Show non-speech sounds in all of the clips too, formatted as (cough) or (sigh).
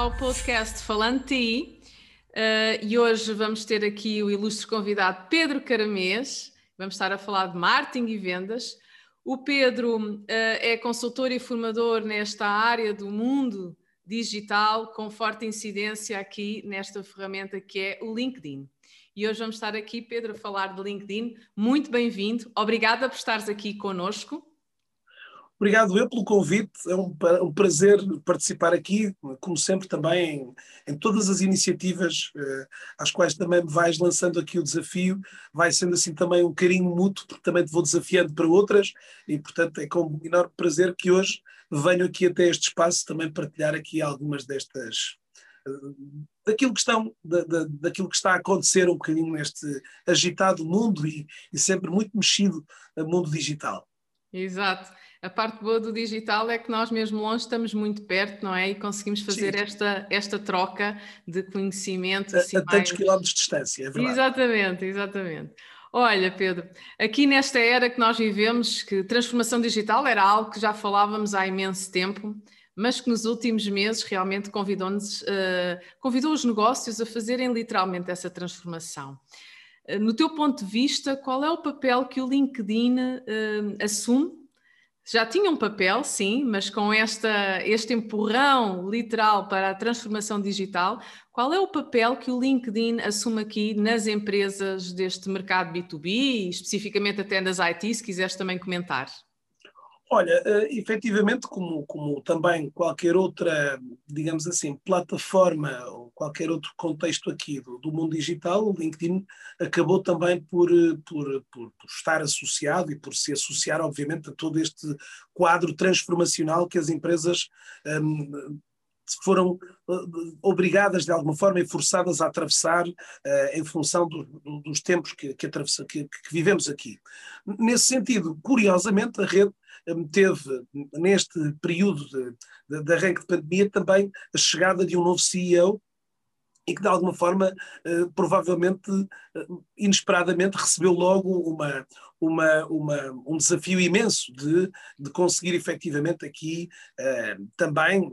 ao podcast Falando Ti. Uh, e hoje vamos ter aqui o ilustre convidado Pedro Caramês. Vamos estar a falar de marketing e vendas. O Pedro uh, é consultor e formador nesta área do mundo digital, com forte incidência aqui nesta ferramenta que é o LinkedIn. E hoje vamos estar aqui, Pedro, a falar de LinkedIn. Muito bem-vindo. Obrigada por estares aqui conosco. Obrigado eu pelo convite, é um, um prazer participar aqui, como sempre também em, em todas as iniciativas eh, às quais também me vais lançando aqui o desafio, vai sendo assim também um carinho mútuo, porque também te vou desafiando para outras e portanto é com enorme prazer que hoje venho aqui até este espaço também partilhar aqui algumas destas eh, daquilo que estão da, da, daquilo que está a acontecer um bocadinho neste agitado mundo e, e sempre muito mexido mundo digital. Exato. A parte boa do digital é que nós, mesmo longe, estamos muito perto, não é? E conseguimos fazer esta, esta troca de conhecimento. Assim, a, a tantos mais... quilómetros de distância, é verdade. Exatamente, exatamente. Olha, Pedro, aqui nesta era que nós vivemos, que transformação digital era algo que já falávamos há imenso tempo, mas que nos últimos meses realmente convidou-nos, uh, convidou os negócios a fazerem literalmente essa transformação. Uh, no teu ponto de vista, qual é o papel que o LinkedIn uh, assume já tinha um papel, sim, mas com esta, este empurrão literal para a transformação digital, qual é o papel que o LinkedIn assume aqui nas empresas deste mercado B2B, especificamente até nas IT, se quiseres também comentar? Olha, uh, efetivamente, como, como também qualquer outra, digamos assim, plataforma ou qualquer outro contexto aqui do, do mundo digital, o LinkedIn acabou também por, eh, por, por, por, estar associado e por se associar, obviamente, a todo este quadro transformacional que as empresas um, ehm, foram uh, obrigadas de alguma forma e forçadas a atravessar uh, em função do, do, dos tempos que, que, que, que, vivemos aqui. Nesse sentido, curiosamente, a rede teve neste período de, de, de arranque de pandemia também a chegada de um novo CEO e que de alguma forma, eh, provavelmente, eh, inesperadamente, recebeu logo uma, uma, uma, um desafio imenso de, de conseguir efetivamente aqui eh, também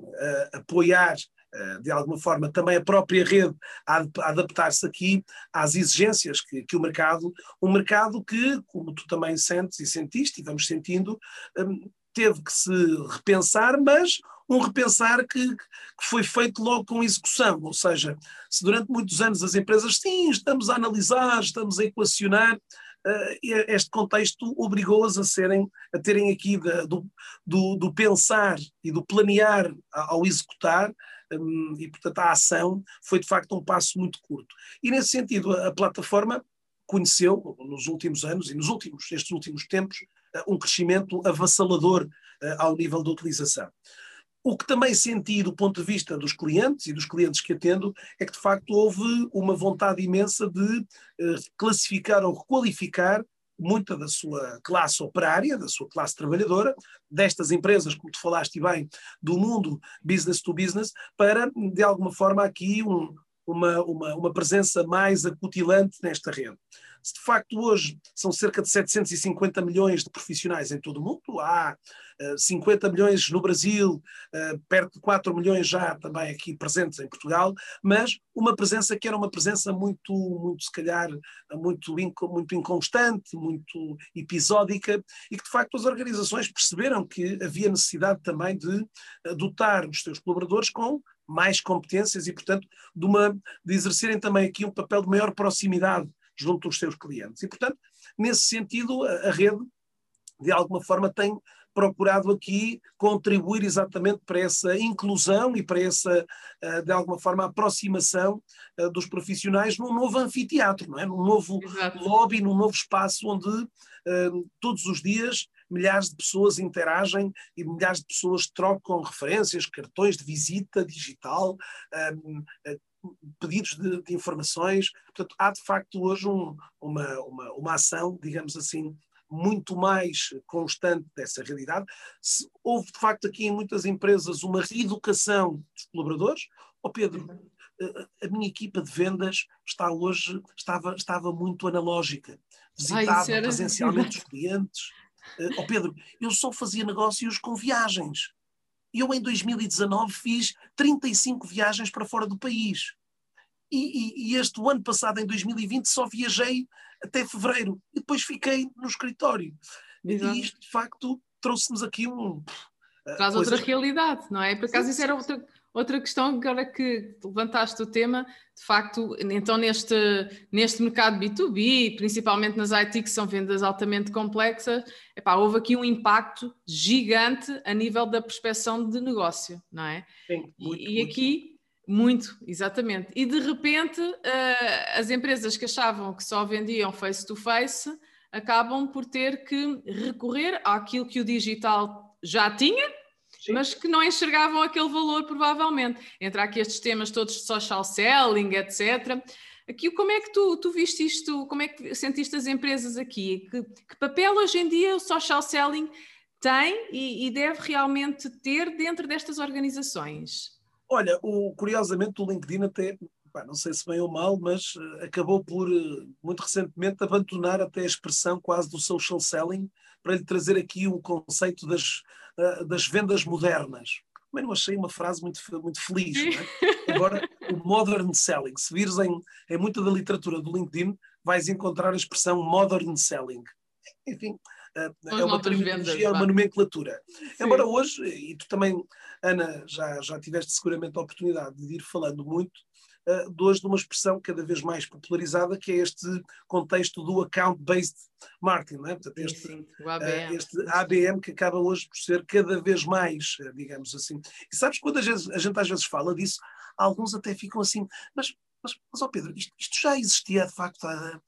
apoiar eh, de alguma forma, também a própria rede a, adaptar-se aqui às exigências que, que, o mercado, um mercado que, como tu também sentes e sentiste, e vamos sentindo, um, teve que se repensar, mas um repensar que, que, foi feito logo com execução, ou seja, se durante muitos anos as empresas, sim, estamos a analisar, estamos a equacionar, uh, este contexto obrigou-as a serem, a terem aqui do, do, do, pensar e do planear ao executar, Hum, e, portanto, a ação foi de facto um passo muito curto. E, nesse sentido, a, plataforma conheceu, nos últimos anos e nos últimos, nestes últimos tempos, eh, um crescimento avassalador eh, ao nível da utilização. O que também senti do ponto de vista dos clientes e dos clientes que atendo é que de facto houve uma vontade imensa de eh, classificar ou requalificar muita da sua classe operária, da sua classe trabalhadora, destas empresas, como tu falaste bem, do mundo business to business, para, de alguma forma, aqui um, uma, uma, uma presença mais acutilante nesta rede. Se de facto hoje são cerca de 750 milhões de profissionais em todo o mundo, há 50 milhões no Brasil, eh, perto de 4 milhões já também aqui presentes em Portugal, mas uma presença que era uma presença muito, muito se calhar, muito, muito inconstante, muito episódica, e que de facto as organizações perceberam que havia necessidade também de eh, dotar os seus colaboradores com mais competências e, portanto, de, uma, de exercerem também aqui um papel de maior proximidade junto dos seus clientes. E, portanto, nesse sentido, a, a rede, de alguma forma, tem procurado aqui contribuir exatamente para essa inclusão e para essa, eh, de alguma forma, aproximação eh, dos profissionais num novo anfiteatro, não é? num novo Exato. lobby, num novo espaço onde eh, todos os dias milhares de pessoas interagem e milhares de pessoas trocam referências, cartões de visita digital, pedidos de, de, informações. Portanto, há de facto hoje um, uma, uma, uma ação, digamos assim, muito mais constante dessa realidade. Se houve, de facto, aqui em muitas empresas uma reeducação dos colaboradores. Ó oh, Pedro, a minha equipa de vendas está hoje, estava, estava muito analógica. Visitava Ai, presencialmente (laughs) os clientes. Oh, Pedro, eu só fazia negócios com viagens. eu em 2019 fiz 35 viagens para fora do país. E, e, e, este ano passado, em 2020, só viajei até fevereiro. E depois fiquei no escritório. Exato. E isto, de facto, trouxe-nos aqui um. Traz outra realidade, não é? Por acaso, isso era outra, outra questão, agora que levantaste o tema, de facto, então neste, neste mercado B2B, principalmente nas IT, que são vendas altamente complexas, epá, houve aqui um impacto gigante a nível da prospeção de negócio, não é? Sim, muito, e, e aqui. Muito, exatamente. E de repente, uh, as empresas que achavam que só vendiam face-to-face -face, acabam por ter que recorrer àquilo que o digital já tinha, Sim. mas que não enxergavam aquele valor, provavelmente. Entra aqui estes temas todos de social selling, etc. Aqui, como é que tu, tu viste isto? Como é que sentiste as empresas aqui? Que, que papel hoje em dia o social selling tem e, e deve realmente ter dentro destas organizações? Olha, o, curiosamente o LinkedIn até pá, não sei se bem ou mal, mas uh, acabou por, uh, muito recentemente, abandonar até a expressão quase do social selling para lhe trazer aqui o conceito das, uh, das vendas modernas. Também não achei uma frase muito, muito feliz. É? (laughs) Agora, o modern selling, se vires em, em muita da literatura do LinkedIn, vais encontrar a expressão modern selling. Enfim, é uma terminologia, é uma nomenclatura. Sim. Embora hoje, e tu também, Ana, já, já tiveste seguramente a oportunidade de ir falando muito, uh, de hoje de uma expressão cada vez mais popularizada, que é este contexto do account-based marketing, é? Portanto, este, sim, sim. ABM. Uh, este ABM que acaba hoje por ser cada vez mais, uh, digamos assim. E sabes, quando a gente, a gente, às vezes fala disso, alguns até ficam assim, mas, mas, mas oh Pedro, isto, isto já existia de facto há...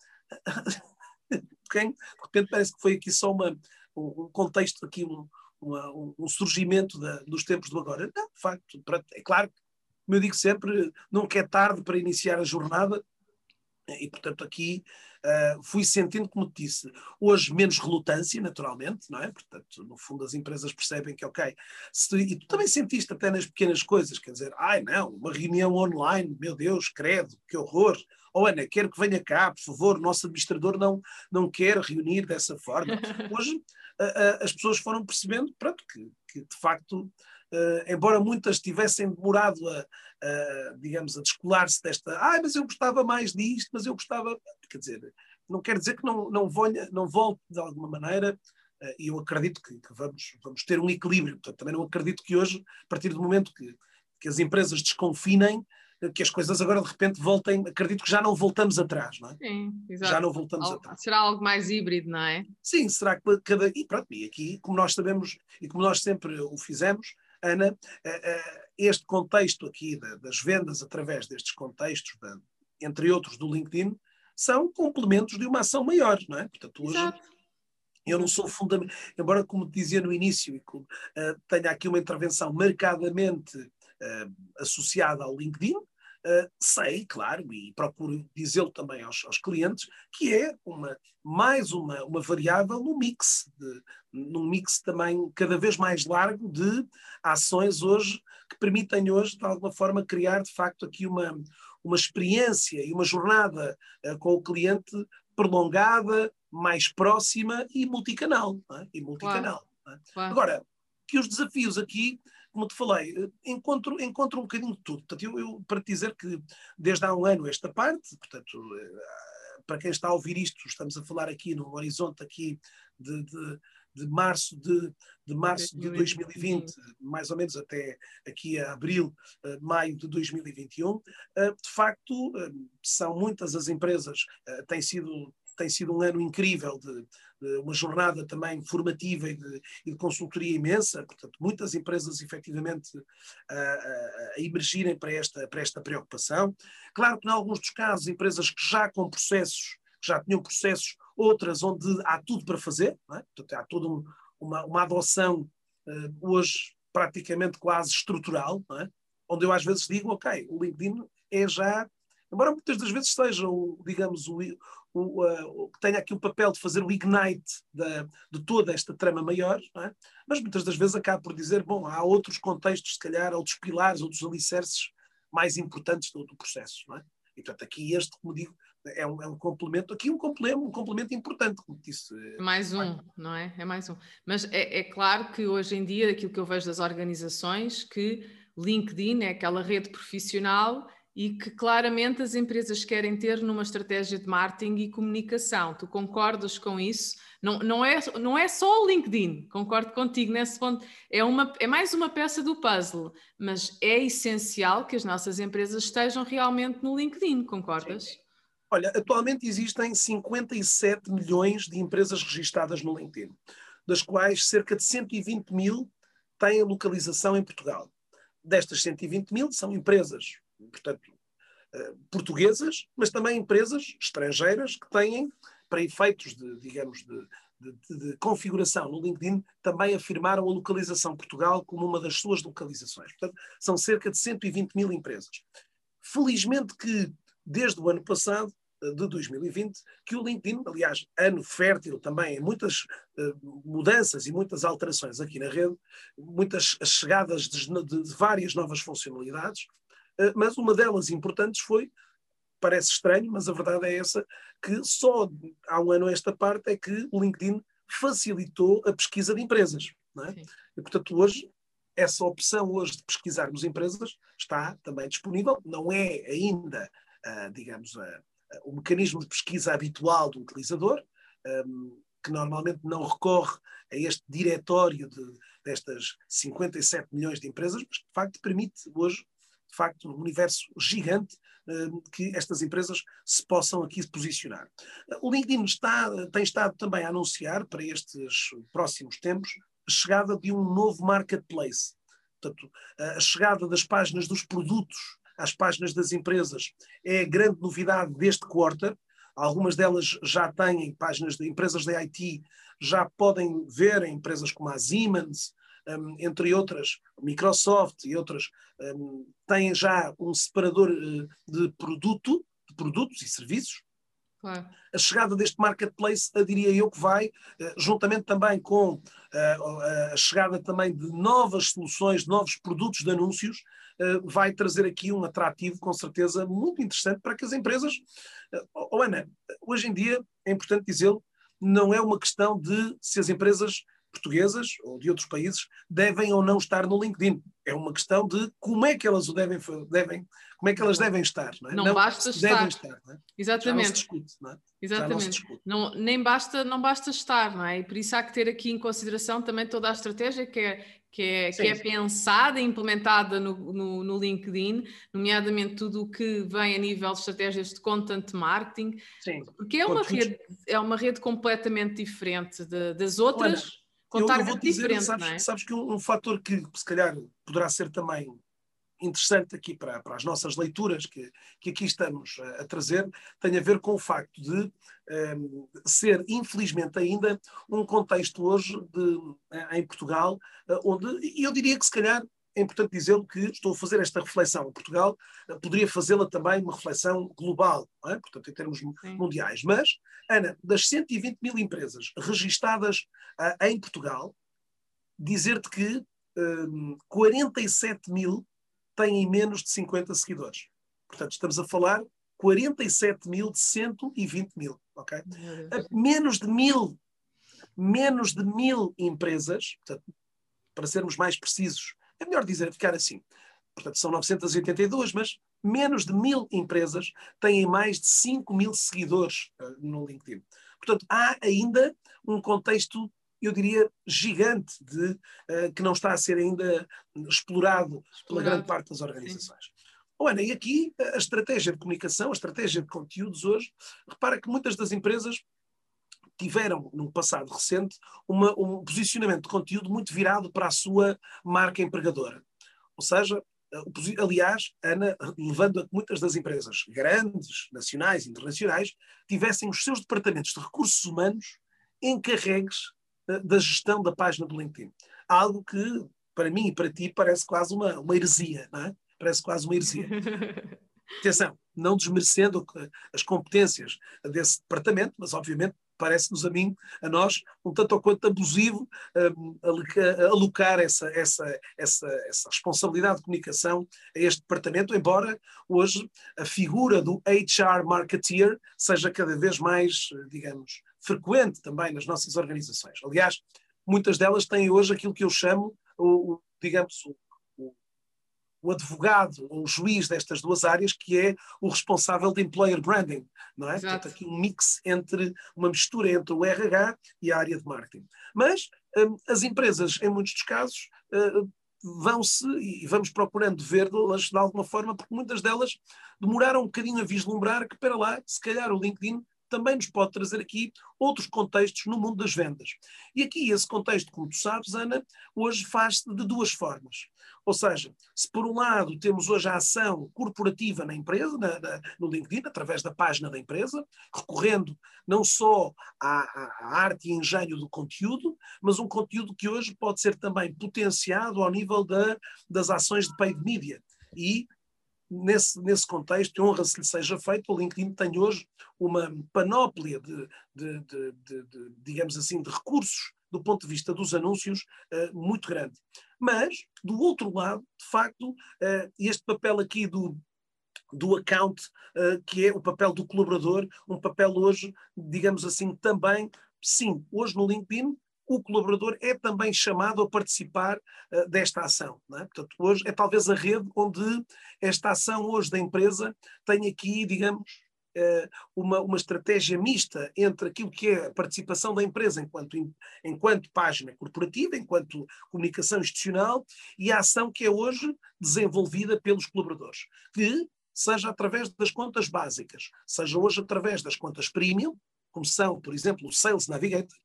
Quem? De repente parece que foi aqui só uma, um contexto, aqui um, uma, um surgimento da, dos tempos do agora. Não, de facto, é claro que como eu digo sempre, nunca é tarde para iniciar a jornada, e portanto aqui uh, fui sentindo, como te disse, hoje menos relutância, naturalmente, não é? Portanto, no fundo as empresas percebem que, ok, se, e tu também sentiste até nas pequenas coisas, quer dizer, ai não, uma reunião online, meu Deus, credo, que horror, oh, Ana, quero que venha cá, por favor, nosso administrador não, não quer reunir dessa forma. (laughs) Hoje uh, uh, as pessoas foram percebendo, pronto, que, que de facto Uh, embora muitas tivessem demorado a, a digamos, a descolar-se desta, ah, mas eu gostava mais disto, mas eu gostava, quer dizer, não quer dizer que não, não, volha, não volte de alguma maneira, uh, e eu acredito que, que, vamos, vamos ter um equilíbrio, portanto, também não acredito que hoje, a partir do momento que, que as empresas desconfinem, eh, que as coisas agora de repente voltem, acredito que já não voltamos atrás, não é? Sim, exato. Já não voltamos Al atrás. Será algo mais híbrido, não é? Sim, será que cada. E pronto, e aqui, como nós sabemos e como nós sempre o fizemos, Ana, eh, eh, este contexto aqui das vendas através destes contextos, entre outros do LinkedIn, são complementos de uma ação maior, não é? Portanto, hoje Exato. eu não sou fundamental, embora como dizia no início, uh, tenha aqui uma intervenção marcadamente uh, associada ao LinkedIn, Uh, sei, claro, e procuro dizê-lo também aos, aos, clientes, que é uma, mais uma, uma variável no mix, de, num mix também cada vez mais largo de ações hoje que permitem hoje, de alguma forma, criar de facto aqui uma, uma experiência e uma jornada uh, com o cliente prolongada, mais próxima e multicanal. É? E multicanal claro. é? claro. Agora, que os desafios aqui como te falei, encontro, encontro um bocadinho de tudo. Portanto, eu, eu, para te dizer que desde há um ano esta parte, portanto, eh, para quem está a ouvir isto, estamos a falar aqui no horizonte aqui de, de, de março de, de março de 2020, mais ou menos até aqui a abril, eh, maio de 2021. Eh, de facto, são muitas as empresas, tem sido tem sido um ano incrível de, uma jornada também formativa e de, e de, consultoria imensa, portanto, muitas empresas efetivamente a, a, emergirem para esta, para esta preocupação. Claro que, em alguns dos casos, empresas que já com processos, já tinham processos, outras onde há tudo para fazer, é? portanto, há toda um, uma, uma adoção uh, hoje praticamente quase estrutural, é? onde eu às vezes digo, ok, o LinkedIn é já embora muitas das vezes seja, digamos, o, o, que tenha aqui o papel de fazer o ignite da, de toda esta trama maior, é? mas muitas das vezes acaba por dizer, bom, há outros contextos, se calhar, outros pilares, outros alicerces mais importantes do, do processo. É? E, portanto, aqui este, como digo, é um, é um complemento, aqui um complemento, um complemento importante, como disse. É mais um, não é? É mais um. Mas é, é claro que hoje em dia, aquilo que eu vejo das organizações, que LinkedIn é aquela rede profissional e que claramente as empresas querem ter numa estratégia de marketing e comunicação. Tu concordas com isso? Não, não, é, não é só o LinkedIn, concordo contigo nesse ponto. É, uma, é mais uma peça do puzzle, mas é essencial que as nossas empresas estejam realmente no LinkedIn, concordas? Sim. Olha, atualmente existem 57 milhões de empresas registadas no LinkedIn, das quais cerca de 120 mil têm localização em Portugal. Destas 120 mil são empresas, portanto, eh, portuguesas, mas também empresas estrangeiras que têm, para efeitos de, digamos, de, de, de, configuração no LinkedIn, também afirmaram a localização Portugal como uma das suas localizações. Portanto, são cerca de 120 mil empresas. Felizmente que, desde o ano passado, de 2020, que o LinkedIn, aliás, ano fértil também em muitas uh, mudanças e muitas alterações aqui na rede, muitas chegadas de, de, várias novas funcionalidades, mas uma delas importantes foi, parece estranho, mas a verdade é essa, que só há um ano esta parte é que o LinkedIn facilitou a pesquisa de empresas. É? E, portanto, hoje, essa opção hoje de pesquisarmos empresas está também disponível, não é ainda, uh, digamos, a o mecanismo de pesquisa habitual do utilizador, um, que normalmente não recorre a este diretório de, destas 57 milhões de empresas, mas que de facto permite hoje, de facto, um universo gigante um, que estas empresas se possam aqui posicionar. O LinkedIn está, tem estado também a anunciar para estes próximos tempos a chegada de um novo marketplace. Portanto, a chegada das páginas dos produtos às páginas das empresas é a grande novidade deste quarter. Algumas delas já têm páginas de empresas de IT, já podem ver em empresas como a Siemens, um, entre outras, Microsoft e outras, um, têm já um separador uh, de produto, de produtos e serviços. Claro. A chegada deste marketplace, diria eu, que vai, uh, juntamente também com uh, a chegada também de novas soluções, de novos produtos de anúncios, eh, vai trazer aqui um atrativo, com certeza, muito interessante para que as empresas. Oh, Ana, hoje em dia, é importante dizê-lo, não é uma questão de se as empresas portuguesas ou de outros países devem ou não estar no LinkedIn. É uma questão de como é que elas o devem, devem como é que elas devem estar. Não, é? não, não basta estar. Estar não é? Exatamente. Já não se discute, não é? Exatamente. Não, nem basta, não basta estar, não é? E por isso há que ter aqui em consideração também toda a estratégia que é que é, sim, que é pensada e implementada no, no, no, LinkedIn, nomeadamente tudo o que vem a nível de estratégias de content marketing, sim. porque é uma, rede, é uma rede completamente diferente de, das outras, Olha, com eu, eu vou dizer, diferente. Sabes, é? sabes que um, um fator que se calhar poderá ser também interessante aqui para, para as nossas leituras que, que aqui estamos a, a trazer tem a ver com o facto de um, ehm, ser, infelizmente ainda, um contexto hoje de, em Portugal, eh, onde eu diria que se calhar é importante dizê-lo que estou a fazer esta reflexão em Portugal, eh, poderia fazê-la também uma reflexão global, é? portanto, em termos Sim. mundiais. Mas, Ana, das 120 mil empresas registadas uh, em Portugal, dizer-te que um, 47 mil têm menos de 50 seguidores. Portanto, estamos a falar 47 mil de 120 mil, ok? Menos de mil, menos de mil empresas, portanto, para sermos mais precisos, é melhor dizer, ficar assim. Portanto, são 982, mas menos de mil empresas têm mais de 5 mil seguidores uh, no LinkedIn. Portanto, há ainda um contexto eu diria, gigante de, uh, que não está a ser ainda explorado, explorado. pela grande parte das organizações. Sim. Oh, Ana, e aqui a estratégia de comunicação, a estratégia de conteúdos hoje, repara que muitas das empresas tiveram, no passado recente, uma, um posicionamento de conteúdo muito virado para a sua marca empregadora. Ou seja, eh, aliás, Ana, levando a que muitas das empresas grandes, nacionais e internacionais, tivessem os seus departamentos de recursos humanos encarregues da gestão da página do LinkedIn. Algo que, para mim e para ti, parece quase uma, uma heresia, não é? Parece quase uma heresia. (laughs) Atenção, não desmerecendo as competências desse departamento, mas obviamente parece-nos a mim, a nós, um tanto ou quanto abusivo um, alocar essa, essa, essa, essa responsabilidade de comunicação a este departamento, embora hoje a figura do HR marketeer seja cada vez mais, digamos, frequente também nas nossas organizações. Aliás, muitas delas têm hoje aquilo que eu chamo, o, digamos, o advogado ou o juiz destas duas áreas, que é o responsável de employer branding, não é? Exato. Portanto, aqui um mix entre, uma mistura entre o RH e a área de marketing. Mas um, as empresas, em muitos dos casos, uh, vão-se e vamos procurando ver-las de alguma forma, porque muitas delas demoraram um bocadinho a vislumbrar que, para lá, se calhar o LinkedIn também nos pode trazer aqui outros contextos no mundo das vendas. E aqui esse contexto, como tu sabes, Ana, hoje faz-se de duas formas. Ou seja, se por um lado temos hoje a ação corporativa na empresa, na, na, no LinkedIn, através da página da empresa, recorrendo não só à, à, arte e engenho do conteúdo, mas um conteúdo que hoje pode ser também potenciado ao nível da, das ações de paid media. E nesse, nesse contexto, honra-se lhe seja feito, o LinkedIn tem hoje uma panóplia de, de, de, de, digamos assim, de recursos do ponto de vista dos anúncios uh, muito grande. Mas, do outro lado, de facto, uh, este papel aqui do, do account, uh, que é o papel do colaborador, um papel hoje, digamos assim, também, sim, hoje no LinkedIn, o colaborador é também chamado a participar uh, desta ação. É? Portanto, hoje é talvez a rede onde esta ação hoje da empresa tem aqui, digamos, uh, uma, uma estratégia mista entre aquilo que é a participação da empresa enquanto, enquanto página corporativa, enquanto comunicação institucional, e a ação que é hoje desenvolvida pelos colaboradores, que seja através das contas básicas, seja hoje através das contas premium, como são, por exemplo, o Sales Navigator,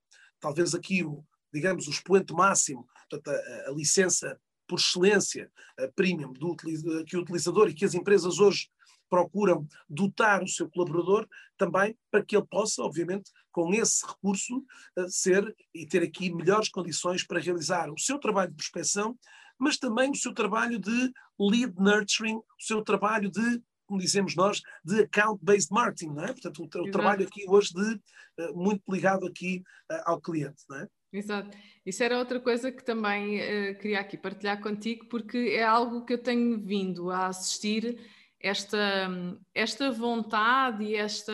talvez aqui o, digamos, o expoente máximo, portanto, a, a licença por excelência premium do, que o utilizador e que as empresas hoje procuram dotar o seu colaborador também para que ele possa, obviamente, com esse recurso, eh, ser e ter aqui melhores condições para realizar o seu trabalho de prospecção, mas também o seu trabalho de lead nurturing, o seu trabalho de como dizemos nós, de account-based marketing, não é? Portanto, o, o trabalho aqui hoje de uh, muito ligado aqui uh, ao cliente, não é? Exato. Isso era outra coisa que também uh, queria aqui partilhar contigo, porque é algo que eu tenho vindo a assistir, esta, esta vontade e esta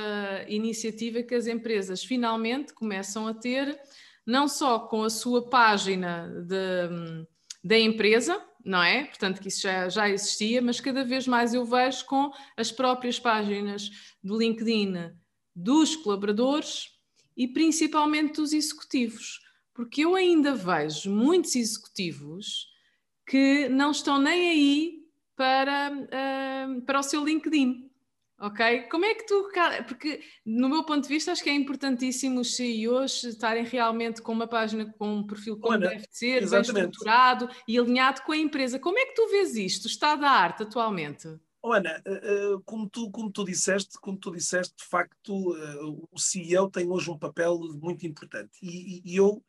iniciativa que as empresas finalmente começam a ter, não só com a sua página de, da empresa, não é? Portanto, que isso já, já existia, mas cada vez mais eu vejo com as próprias páginas do LinkedIn dos colaboradores e principalmente dos executivos, porque eu ainda vejo muitos executivos que não estão nem aí para, uh, para o seu LinkedIn ok? Como é que tu. Porque, no meu ponto de vista, acho que é importantíssimo os CEOs estarem realmente com uma página com um perfil como Olha, deve ser, exatamente. bem estruturado e alinhado com a empresa. Como é que tu vês isto, o estado da arte atualmente? Ana, eh, eh, como tu, como tu disseste, como tu disseste, de facto, eh, o CEO tem hoje um papel muito importante. E, e eu,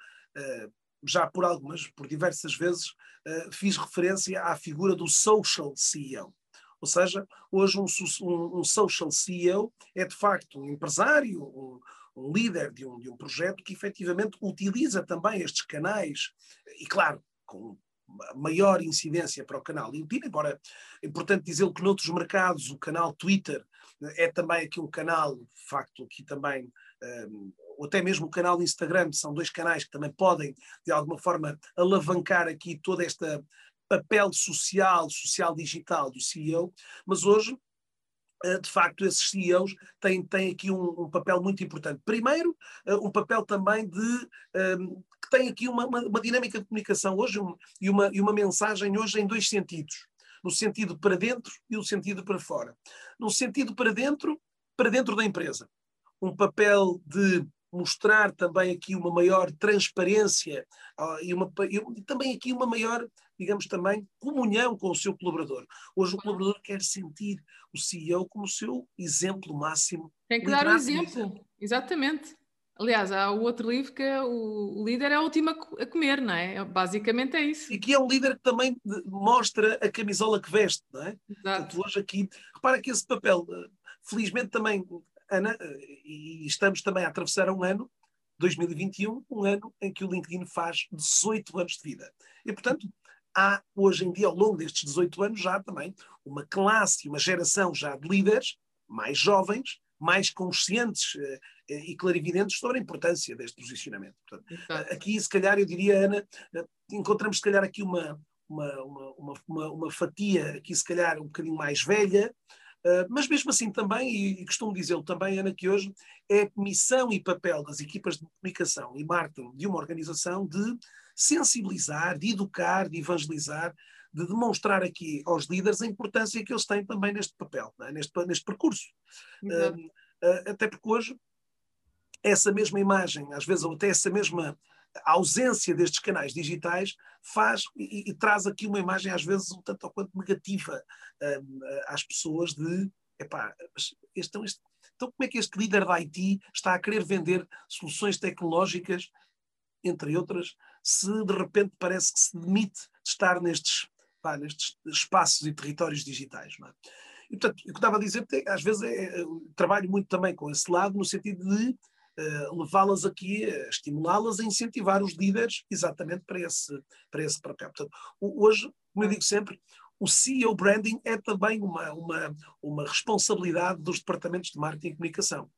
já por algumas, por diversas vezes, fiz referência à figura do social CEO. Ou seja, hoje um, um, um social CEO é de facto um empresário, um, um líder de um, de um projeto que efetivamente utiliza também estes canais, e claro, com maior incidência para o canal LinkedIn, embora é importante dizer que noutros mercados o canal Twitter é também aqui um canal, de facto, aqui também, um, ou até mesmo o canal Instagram, são dois canais que também podem, de alguma forma, alavancar aqui toda esta papel social, social digital do CEO, mas hoje eh, de facto, esses CEOs têm, têm aqui um, um papel muito importante. Primeiro, eh, um papel também de um, ehm, que tem aqui uma, uma, uma, dinâmica de comunicação hoje um, e, uma, e uma mensagem hoje em dois sentidos. No sentido para dentro e no sentido para fora. No sentido para dentro, para dentro da empresa. Um papel de mostrar também aqui uma maior transparência uh, e, uma, e também aqui uma maior digamos também, comunhão com o seu colaborador. Hoje o colaborador quer sentir o CEO como o seu exemplo máximo. Tem que dar o exemplo, exatamente. Aliás, há o outro livro que é o líder é o último a comer, não é? Basicamente é isso. E que é um líder que também mostra a camisola que veste, não é? Exato. Portanto, hoje aqui, repara que esse papel, eh, felizmente também, Ana, eh, e estamos também a atravessar um ano 2021, um ano em que o LinkedIn faz 18 anos de vida. E, portanto, há hoje em dia, ao longo destes 18 anos, já também uma classe, uma geração já de líderes mais jovens, mais conscientes uh, e clarividentes sobre a importância deste posicionamento. Portanto, aqui, se calhar, eu diria, Ana, uh, encontramos, se calhar, aqui uma, uma, uma, uma, uma fatia, aqui, se calhar, um bocadinho mais velha, Uh, mas mesmo assim também, e, e costumo dizê-lo também, Ana, que hoje é missão e papel das equipas de comunicação e marketing de uma organização de sensibilizar, de educar, de evangelizar, de demonstrar aqui aos líderes a importância que eles têm também neste papel, é? neste, neste percurso. Uh, até porque hoje essa mesma imagem, às vezes, ou até essa mesma ausência destes canais digitais faz e, e, traz aqui uma imagem, às vezes, um tanto ou quanto negativa às pessoas de epá, este, este, então como é que este líder da IT está a querer vender soluções tecnológicas, entre outras, se de repente parece que se demite de estar nestes, pá, nestes espaços e territórios digitais. É? E, portanto, o que estava a dizer, às vezes é, trabalho muito também com esse lado, no sentido de uh, levá-las aqui, uh, estimulá-las a incentivar os líderes exatamente para esse, para esse papel. Portanto, hoje, como eu digo sempre, o CEO Branding é também uma, uma, uma responsabilidade dos departamentos de marketing e comunicação.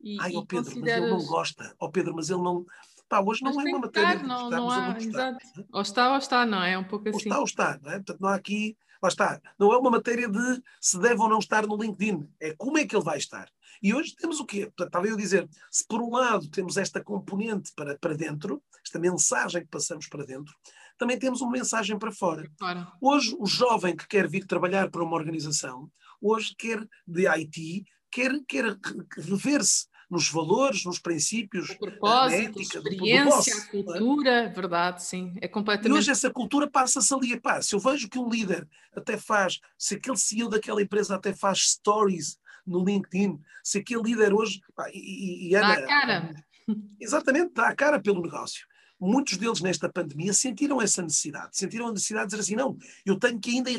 E, Ai, ó oh Pedro, consideras... mas ele não gosta. Oh Pedro, mas ele não, Pá, hoje não é uma matéria de não, não há, exato. É? Ou está ou está, não é? É um pouco assim. Ou está ou está, não é? Portanto, não há aqui, lá está. Não é uma matéria de se deve ou não estar no LinkedIn. É como é que ele vai estar. E hoje temos o quê? Portanto, estava eu a dizer, se por um lado temos esta componente para, para dentro, esta mensagem que passamos para dentro, também temos uma mensagem para fora. Claro. Hoje, o jovem que quer vir trabalhar para uma organização, hoje quer de IT, quer, quer rever-se nos valores, nos princípios, o propósito, ética, a experiência, a cultura, é? verdade, sim, é completamente... E hoje essa cultura passa-se ali, pá, se eu vejo que um líder até faz, se aquele CEO daquela empresa até faz stories no LinkedIn, se aquele líder hoje... Pá, e, e Ana, dá a cara. Exatamente, dá a cara pelo negócio. Muitos deles nesta pandemia sentiram essa necessidade, sentiram a necessidade de dizer assim, não, eu tenho que ainda,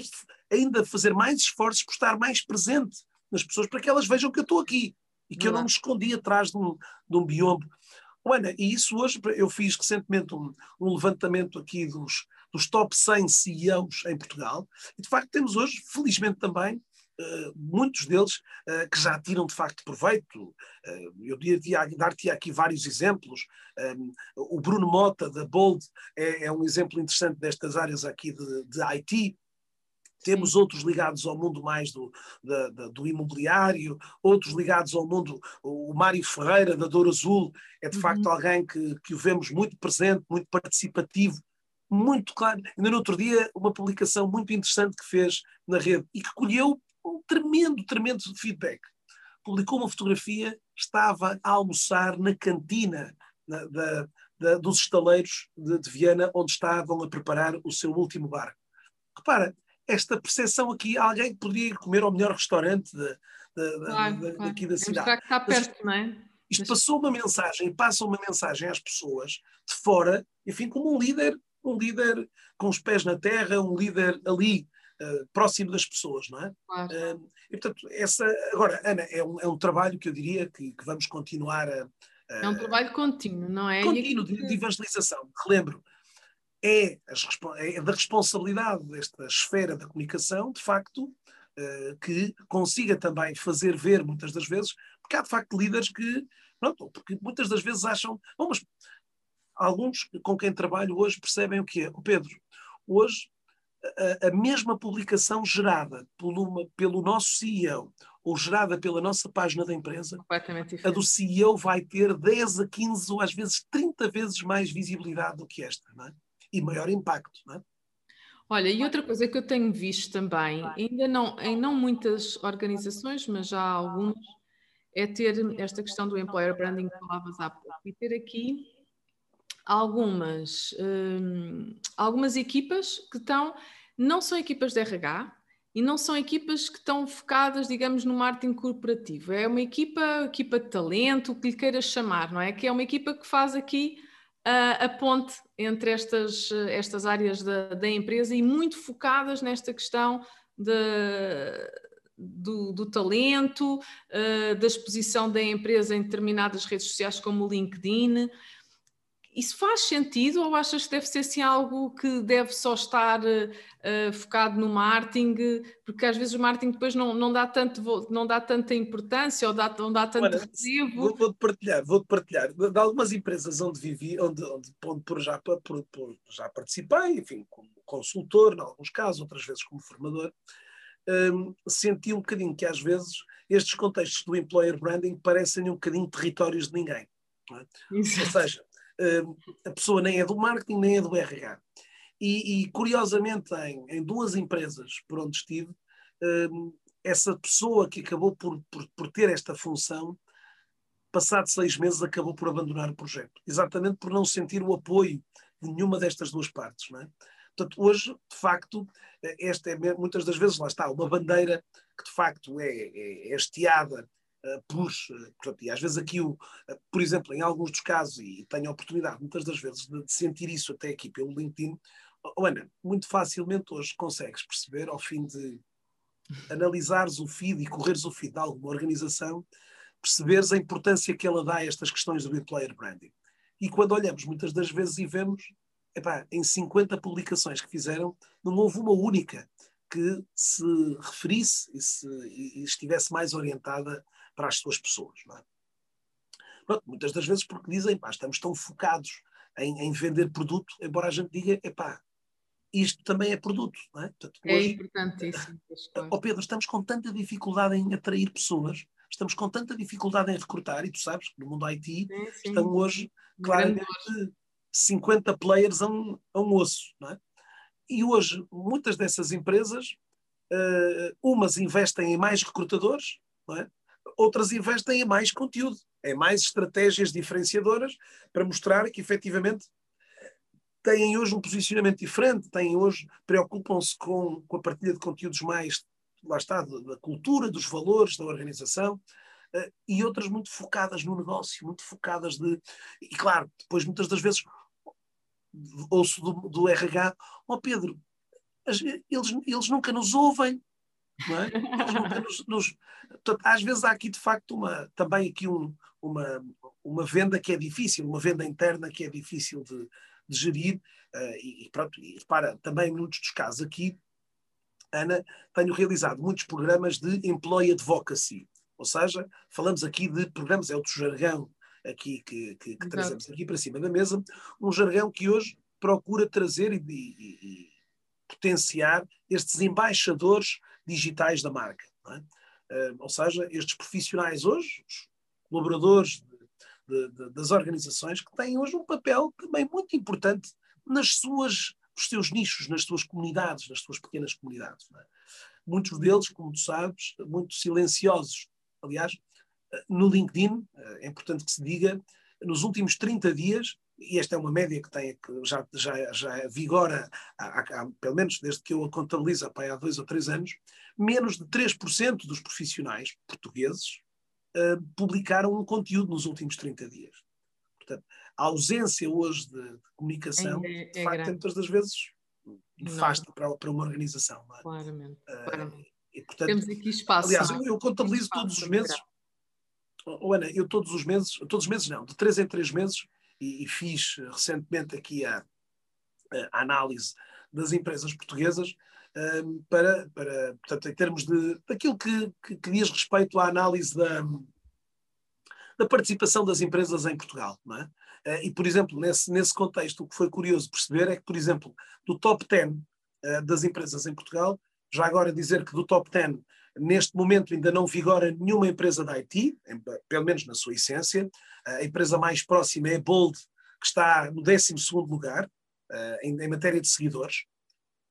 ainda fazer mais esforços por estar mais presente nas pessoas para que elas vejam que eu estou aqui e que eu não me escondi atrás de um, de um biombo. Ana, e isso hoje, eu fiz recentemente um, um, levantamento aqui dos, dos top 100 CEOs em Portugal, e de facto temos hoje, felizmente também, Uh, muitos deles uh, que já tiram de facto proveito. Uh, eu dar-te aqui vários exemplos. Um, o Bruno Mota, da Bold, é, é, um exemplo interessante destas áreas aqui de, de IT. Temos outros ligados ao mundo mais do, da, da, do imobiliário, outros ligados ao mundo. O Mário Ferreira, da Douro Azul, é de uhum. facto alguém que, que o vemos muito presente, muito participativo, muito claro. Ainda no outro dia, uma publicação muito interessante que fez na rede e que colheu um tremendo, tremendo feedback. Publicou uma fotografia, estava a almoçar na cantina na, da, da, dos estaleiros de, de Viana, onde estavam a preparar o seu último bar. Repara, esta percepção aqui, alguém que poderia ir comer ao melhor restaurante de, de, claro, de, claro. daqui da cidade. Que está perto, não é? Isto passou uma mensagem, passa uma mensagem às pessoas de fora, enfim, como um líder, um líder com os pés na terra, um líder ali, uh, próximo das pessoas, não é? Claro. Uh, e portanto, essa, agora, Ana, é um, é um trabalho que eu diria que, que vamos continuar a, é um trabalho contínuo, não é? Contínuo de, de evangelização. Relembro, é, é da responsabilidade desta esfera da comunicação, de facto, eh, que consiga também fazer ver muitas das vezes, porque há de facto líderes que, pronto, porque muitas das vezes acham, bom, mas alguns com quem trabalho hoje percebem o que é. O Pedro, hoje a, a, mesma publicação gerada pelo, pelo nosso CEO ou gerada pela nossa página da empresa, a do CEO vai ter 10 a 15 ou às vezes 30 vezes mais visibilidade do que esta, não é? E maior impacto. Não é? Olha, e outra coisa que eu tenho visto também, ainda não em não muitas organizações, mas já algumas, é ter esta questão do employer branding que falavas há pouco, e ter aqui algumas, hum, algumas equipas que estão, não são equipas de RH, e não são equipas que estão focadas, digamos, no marketing corporativo. É uma equipa, equipa de talento, o que lhe queiras chamar, não é? Que é uma equipa que faz aqui a, a ponte entre estas, estas áreas da, da, empresa e muito focadas nesta questão de, do, do talento, uh, da exposição da empresa em determinadas redes sociais como o LinkedIn. Isso faz sentido ou achas que deve ser assim algo que deve só estar uh, focado no marketing? Porque às vezes o marketing depois não, não, dá, tanto, não dá tanta importância ou dá, não dá tanto recibo. Vou, vou-te partilhar, vou-te partilhar. De algumas empresas onde vivi, onde, onde, onde por já, por, por, já participei, enfim, como consultor, em alguns casos, outras vezes como formador, um, senti um bocadinho que às vezes estes contextos do employer branding parecem um bocadinho territórios de ninguém. É? Ou seja, a pessoa nem é do marketing nem é do RH. E, e curiosamente, em, em, duas empresas por onde estive, um, essa pessoa que acabou por, por, por ter esta função, passado seis meses, acabou por abandonar o projeto. Exatamente por não sentir o apoio de nenhuma destas duas partes. Não é? Portanto, hoje, de facto, esta é muitas das vezes, lá está, uma bandeira que de facto é, é, é hasteada por, uh, portanto, e às vezes aqui, o, uh, por exemplo, em alguns dos casos, e tenho a oportunidade muitas das vezes de, sentir isso até aqui pelo LinkedIn, oh, Ana, muito facilmente hoje consegues perceber, ao fim de analisares o feed e correres o feed de alguma organização, perceberes a importância que ela dá a estas questões do employer branding. E quando olhamos muitas das vezes e vemos epá, em 50 publicações que fizeram, não houve uma única que se referisse e, se, e estivesse mais orientada para as suas pessoas. É? Pronto, muitas das vezes porque dizem, pá, estamos tão focados em, em, vender produto, embora a gente diga, epá, isto também é produto. Não é? Portanto, é hoje, importantíssimo. Ó Pedro, estamos com tanta dificuldade em atrair pessoas, estamos com tanta dificuldade em recrutar, e tu sabes que no mundo IT sim, sim. estão hoje claramente 50 players a um, a um osso. É? E hoje, muitas dessas empresas, uh, umas investem em mais recrutadores, é? Outras investem em mais conteúdo, em mais estratégias diferenciadoras para mostrar que efetivamente têm hoje um posicionamento diferente, têm hoje, preocupam-se com, com a partilha de conteúdos mais, lá está, da cultura, dos valores da organização, uh, e outras muito focadas no negócio, muito focadas de. E claro, depois muitas das vezes ouço do, do RH, ó oh Pedro, eles, eles nunca nos ouvem, é? Nos, nos, portanto, às vezes há aqui de facto uma, também aqui um, uma, uma venda que é difícil, uma venda interna que é difícil de, de gerir, uh, e, pronto, e repara, também muitos dos casos aqui, Ana, tenho realizado muitos programas de employee advocacy, ou seja, falamos aqui de programas, é outro jargão aqui que, que, que trazemos aqui para cima da mesa, um jargão que hoje procura trazer e, e potenciar estes embaixadores digitais da marca. É? Ou seja, estes profissionais hoje, os colaboradores de, de, das organizações, que têm hoje um papel também muito importante nas suas, nos seus nichos, nas suas comunidades, nas suas pequenas comunidades. É? Muitos deles, como tu sabes, muito silenciosos. Aliás, no LinkedIn, eh, é importante que se diga, nos últimos 30 dias, e esta é uma média que, tem, que já, já, já vigora, há, há, pelo menos desde que eu a contabilizo há dois ou três anos, menos de 3% dos profissionais portugueses uh, publicaram um conteúdo nos últimos 30 dias. Portanto, a ausência hoje de, de comunicação, é, é, de facto, é muitas das vezes nefasta para, para uma organização. É? Claramente. Uh, claramente. E, portanto, Temos aqui espaço. Aliás, eu, eu contabilizo todos os meses oh, Ana, eu todos os meses, todos os meses não, de três em três meses, e, e fiz recentemente aqui a, a, análise das empresas portuguesas, um, para, para, portanto, em termos de, daquilo que, que, que diz respeito à análise da, da participação das empresas em Portugal. Não é? Uh, e, por exemplo, nesse, nesse contexto, o que foi curioso perceber é que, por exemplo, do top 10 uh, das empresas em Portugal, já agora dizer que do top 10 Neste momento ainda não vigora nenhuma empresa da IT, pelo menos na sua essência. A empresa mais próxima é Bold, que está no 12 lugar uh, em, em, matéria de seguidores.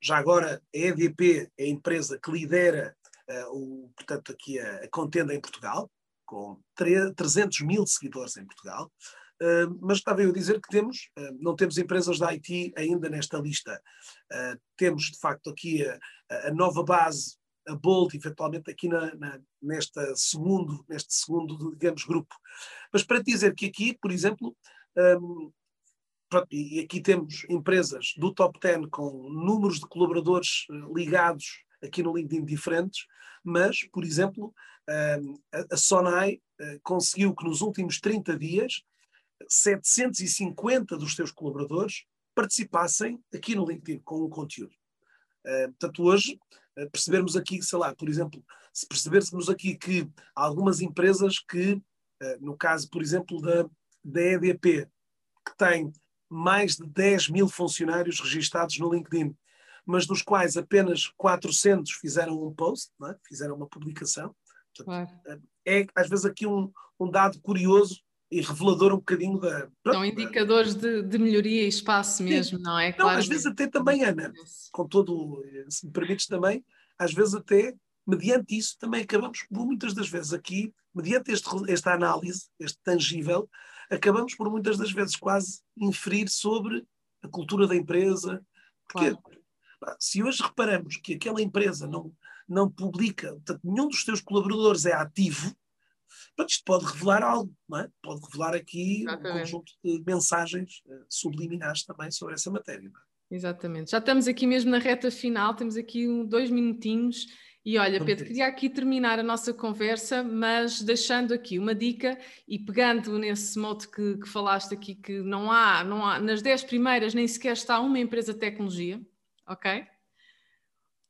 Já agora, a EDP é a empresa que lidera uh, o, portanto, aqui a, a, contenda em Portugal, com 300 mil seguidores em Portugal. Uh, mas estava eu a dizer que temos, não temos empresas da IT ainda nesta lista. temos, de facto, aqui a, a nova base a Bolt, eventualmente aqui na, na, nesta segundo, neste segundo, digamos, grupo. Mas para dizer que aqui, por exemplo, um, pronto, e aqui temos empresas do top 10 com números de colaboradores eh, ligados aqui no LinkedIn diferentes, mas, por exemplo, a Sonai conseguiu que nos últimos 30 dias 750 dos seus colaboradores participassem aqui no LinkedIn com um conteúdo. Portanto, hoje, percebermos aqui, sei lá, por exemplo, se percebermos aqui que algumas empresas que, no caso, por exemplo, da, da EDP, que tem mais de 10 mil funcionários registados no LinkedIn, mas dos quais apenas 400 fizeram um post, é? fizeram uma publicação. Portanto, É, às vezes, aqui um, um dado curioso e revelador um bocadinho da. Pronto, São indicadores de, de, melhoria e espaço mesmo, Sim. não é? Claro. Não, às vezes até também, Ana, com todo, se me permites também, às vezes até, mediante isso, também acabamos, muitas das vezes aqui, mediante este, esta análise, este tangível, acabamos por muitas das vezes quase inferir sobre a cultura da empresa. Porque claro. se hoje reparamos que aquela empresa não, não publica, portanto, nenhum dos seus colaboradores é ativo, isto pode revelar algo, não é? Pode revelar aqui Exatamente. um conjunto de mensagens uh, subliminares também sobre essa matéria. É? Exatamente. Já estamos aqui mesmo na reta final, temos aqui dois minutinhos e olha, Pedro, queria aqui terminar a nossa conversa, mas deixando aqui uma dica e pegando nesse modo que, que falaste aqui, que não há, não há, nas 10 primeiras nem sequer está uma empresa de tecnologia, ok?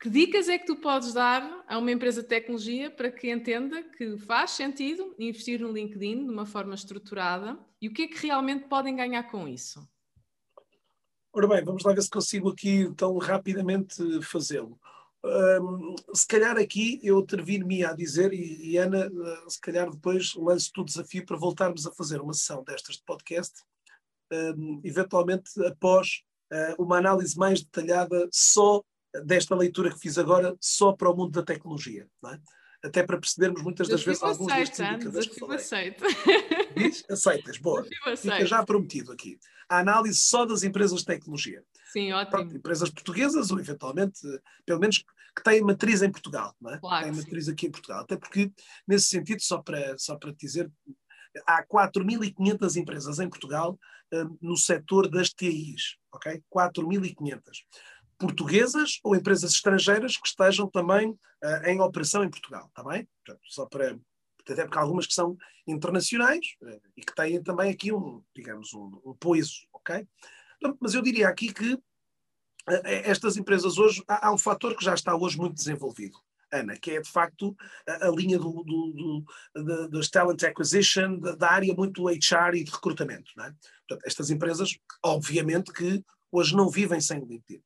Que dicas é que tu podes dar a uma empresa de tecnologia para que entenda que faz sentido investir no LinkedIn de uma forma estruturada e o que é que realmente podem ganhar com isso? Ora bem, vamos lá ver se consigo aqui tão rapidamente fazê-lo. Um, se calhar aqui eu atrevi-me a dizer, e, e Ana, uh, se calhar depois lanço-te o desafio para voltarmos a fazer uma sessão destas de podcast, um, eventualmente após uh, uma análise mais detalhada só desta leitura que fiz agora, só para o mundo da tecnologia. É? Até para percebermos muitas das vezes alguns destes indicadores. Aceito. Diz? Aceitas, boa. Fica já prometido aqui. A análise só das empresas de tecnologia. Sim, ótimo. Pronto, empresas portuguesas ou eventualmente, pelo menos que têm matriz em Portugal, não é? Claro, têm matriz sim. aqui em Portugal. Até porque, nesse sentido, só para, só para te dizer, há 4.500 empresas em Portugal um, no setor das TIs, ok? 4.500. Portuguesas ou empresas estrangeiras que estejam também uh, em operação em Portugal, está bem? Portanto, só para até porque há algumas que são internacionais uh, e que têm também aqui um, digamos, um, um poiso, ok? Mas eu diria aqui que eh, estas empresas hoje, há, um fator que já está hoje muito desenvolvido. Ana, que é de facto a, a linha do, do, do, dos talent acquisition, da, da, área muito HR e de recrutamento. É? Portanto, estas empresas, obviamente, que hoje não vivem sem LinkedIn.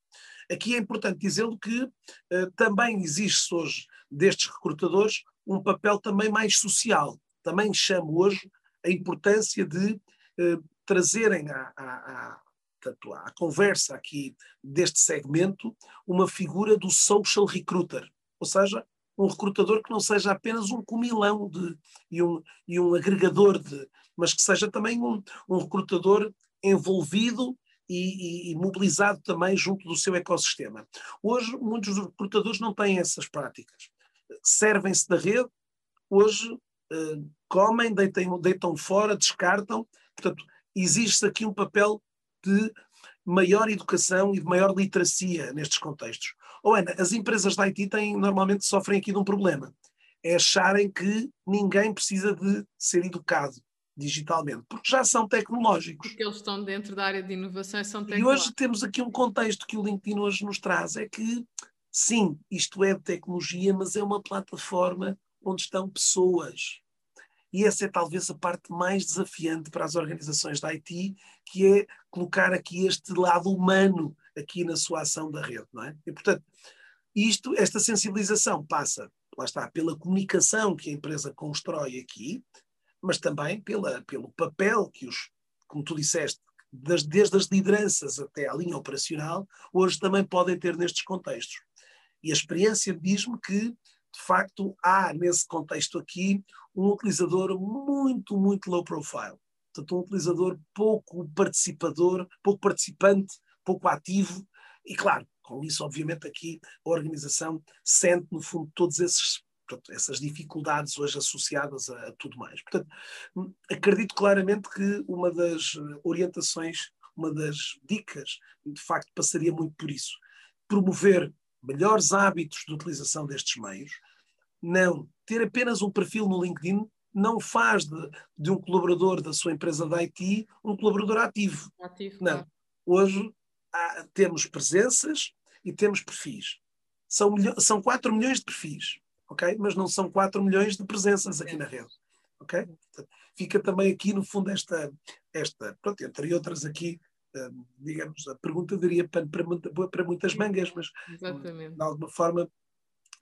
Aqui é importante dizê-lo que uh, também existe hoje destes recrutadores um papel também mais social. Também chamo hoje a importância de uh, trazerem à, à, portanto, à conversa aqui deste segmento, uma figura do social recruiter, ou seja, um recrutador que não seja apenas um comilão de, e, um, e um agregador de, mas que seja também um, um recrutador envolvido e, e, mobilizado também junto do seu ecossistema. Hoje, muitos dos recrutadores não têm essas práticas. Servem-se da rede, hoje uh, comem, deitam, fora, descartam. Portanto, existe aqui um papel de maior educação e de maior literacia nestes contextos. Ou Ana, as empresas da IT têm, normalmente sofrem aqui de um problema. É acharem que ninguém precisa de ser educado digitalmente, porque já são tecnológicos. Porque eles estão dentro da área de inovação e são tecnológicos. E hoje temos aqui um contexto que o LinkedIn hoje nos traz, é que sim, isto é tecnologia, mas é uma plataforma onde estão pessoas. E essa é talvez a parte mais desafiante para as organizações da IT, que é colocar aqui este lado humano aqui na sua ação da rede, não é? E portanto, isto, esta sensibilização passa, lá está, pela comunicação que a empresa constrói aqui, mas também pela, pelo papel que os, como tu disseste, das, desde as lideranças até à linha operacional, hoje também podem ter nestes contextos. E a experiência diz-me que de facto, há nesse contexto aqui um utilizador muito, muito low profile. Portanto, um utilizador pouco participador, pouco participante, pouco ativo, e claro, com isso, obviamente, aqui a organização sente, no fundo, todos esses portanto, essas dificuldades hoje associadas a, a, tudo mais. Portanto, acredito claramente que uma das orientações, uma das dicas, de facto, passaria muito por isso. Promover melhores hábitos de utilização destes meios. Não, ter apenas um perfil no LinkedIn não faz de, de um colaborador da sua empresa de IT um colaborador ativo. ativo não. Hoje há, temos presenças e temos perfis. São, são 4 milhões de perfis, ok? Mas não são 4 milhões de presenças aqui na rede, ok? Fica também aqui, no fundo, esta, esta pronto, entre outras aqui, eh, digamos, a pergunta daria para, para, para muitas mangas, mas Exatamente. de alguma forma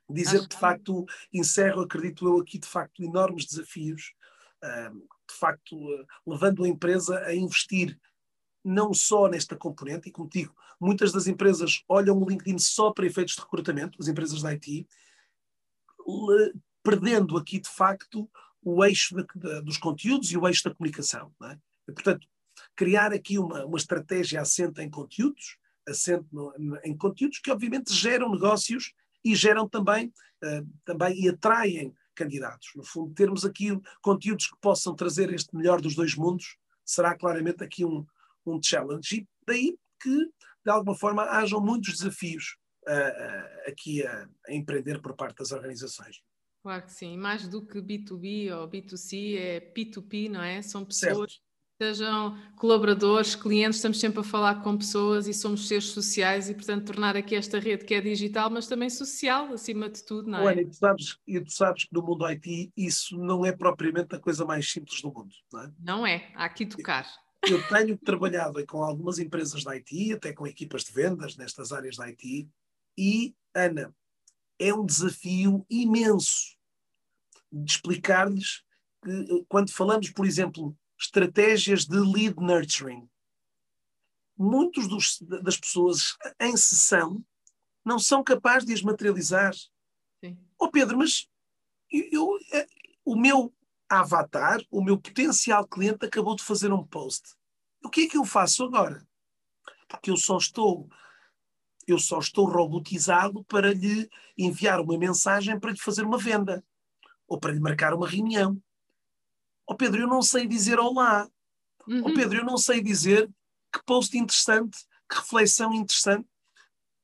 dizer que de facto encerro, acredito eu, aqui de facto enormes desafios, eh, de facto eh, levando a empresa a investir não só nesta componente, e como digo, muitas das empresas olham o LinkedIn só para efeitos de recrutamento, as empresas da IT, perdendo aqui de facto o eixo de, de, dos conteúdos e o eixo da comunicação. É? E, portanto, criar aqui uma, uma estratégia assente em conteúdos, assente no, em conteúdos que obviamente geram negócios e geram também, uh, também e atraem candidatos. No fundo, termos aqui conteúdos que possam trazer este melhor dos dois mundos será claramente aqui um, um challenge. E daí que, de alguma forma, hajam muitos desafios uh, aqui a, a empreender por parte das organizações. Claro que sim, mais do que B2B ou B2C, é P2P, não é? São pessoas, certo. sejam colaboradores, clientes, estamos sempre a falar com pessoas e somos seres sociais e, portanto, tornar aqui esta rede que é digital, mas também social, acima de tudo, não é? Olha, e tu sabes, e tu sabes que no mundo IT isso não é propriamente a coisa mais simples do mundo, não é? Não é, há aqui tocar. Eu tenho trabalhado com algumas empresas da IT, até com equipas de vendas nestas áreas da IT, e, Ana, é um desafio imenso de explicar-lhes que, quando falamos, por exemplo, estratégias de lead nurturing, muitos dos, das pessoas em sessão não são capazes de as materializar. Sim. Oh Pedro, mas eu, eu, eh, o meu avatar, o meu potencial cliente acabou de fazer um post. O que é que eu faço agora? Porque eu só estou eu só estou robotizado para lhe enviar uma mensagem para lhe fazer uma venda ou para lhe marcar uma reunião. Ó oh Pedro, eu não sei dizer olá. Ó uhum. oh Pedro, eu não sei dizer que post interessante, que reflexão interessante.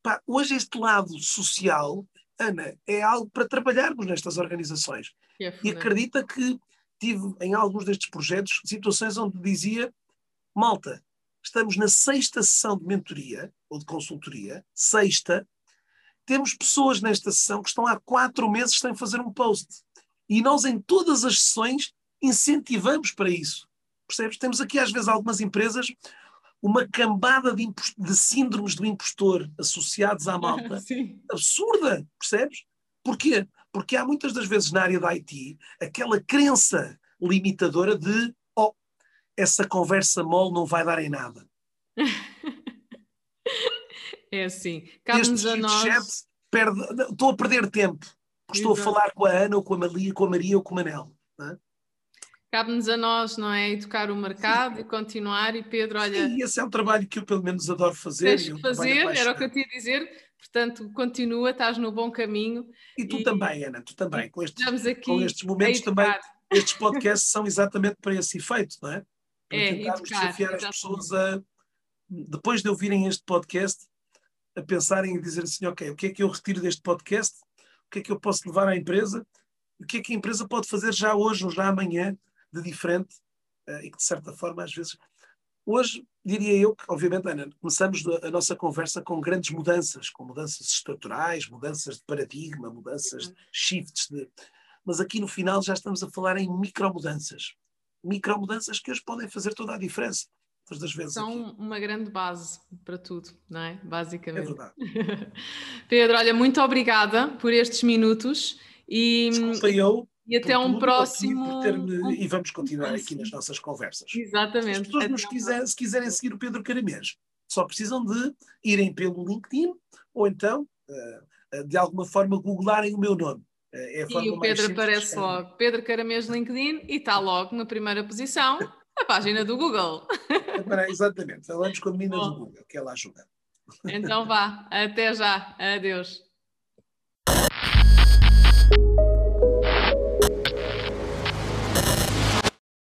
Pá, hoje este lado social, Ana, é algo para trabalharmos nestas organizações. É e acredita que tive em alguns destes projetos situações onde dizia, malta, estamos na sexta sessão de mentoria ou de consultoria, sexta, temos pessoas nesta sessão que estão há quatro meses sem fazer um post. E nós, em todas as sessões, incentivamos para isso. Percebes? Temos aqui, às vezes, algumas empresas, uma cambada de, de síndromes do impostor associados à malta (laughs) absurda, percebes? Porquê? Porque há muitas das vezes na área da IT aquela crença limitadora de essa conversa mole não vai dar em nada. (laughs) É assim, cabe-nos a nós. Perde, estou a perder tempo. Estou Exato. a falar com a Ana, ou com a Maria, com a Maria ou com o Manel. É? Cabe-nos a nós, não é? Educar o mercado Sim. e continuar. E Pedro, olha. Sim, esse é um trabalho que eu pelo menos adoro fazer. Tens que fazer, era o que eu tinha a dizer. Portanto, continua, estás no bom caminho. E tu e... também, Ana, tu também. Com estes, aqui com estes momentos também, estes podcasts são exatamente para esse efeito, não é? É, tentarmos educar, desafiar exatamente. as pessoas a, depois de ouvirem este podcast, a pensarem e dizer assim, ok, o que é que eu retiro deste podcast? o que é que eu posso levar à empresa, o que é que a empresa pode fazer já hoje ou já amanhã de diferente uh, e que de certa forma às vezes hoje diria eu que obviamente Ana começamos a nossa conversa com grandes mudanças com mudanças estruturais mudanças de paradigma mudanças de shifts de... mas aqui no final já estamos a falar em micro mudanças micro mudanças que hoje podem fazer toda a diferença. São aqui. uma grande base para tudo, não é? Basicamente. É verdade. (laughs) Pedro, olha, muito obrigada por estes minutos e. Desculpa eu. E até um próximo. E vamos continuar aqui nas nossas conversas. Exatamente. Se as pessoas nos quiserem, se quiserem seguir o Pedro Caramês, só precisam de irem pelo LinkedIn ou então, eh, eh, de alguma forma, googlarem o meu nome. É, é e o Pedro aparece logo. Pedro Caramês LinkedIn e está logo na primeira posição a página do Google. É, exatamente, falamos com a menina Bom. do Google, que ela ajuda. Então vá, até já, adeus.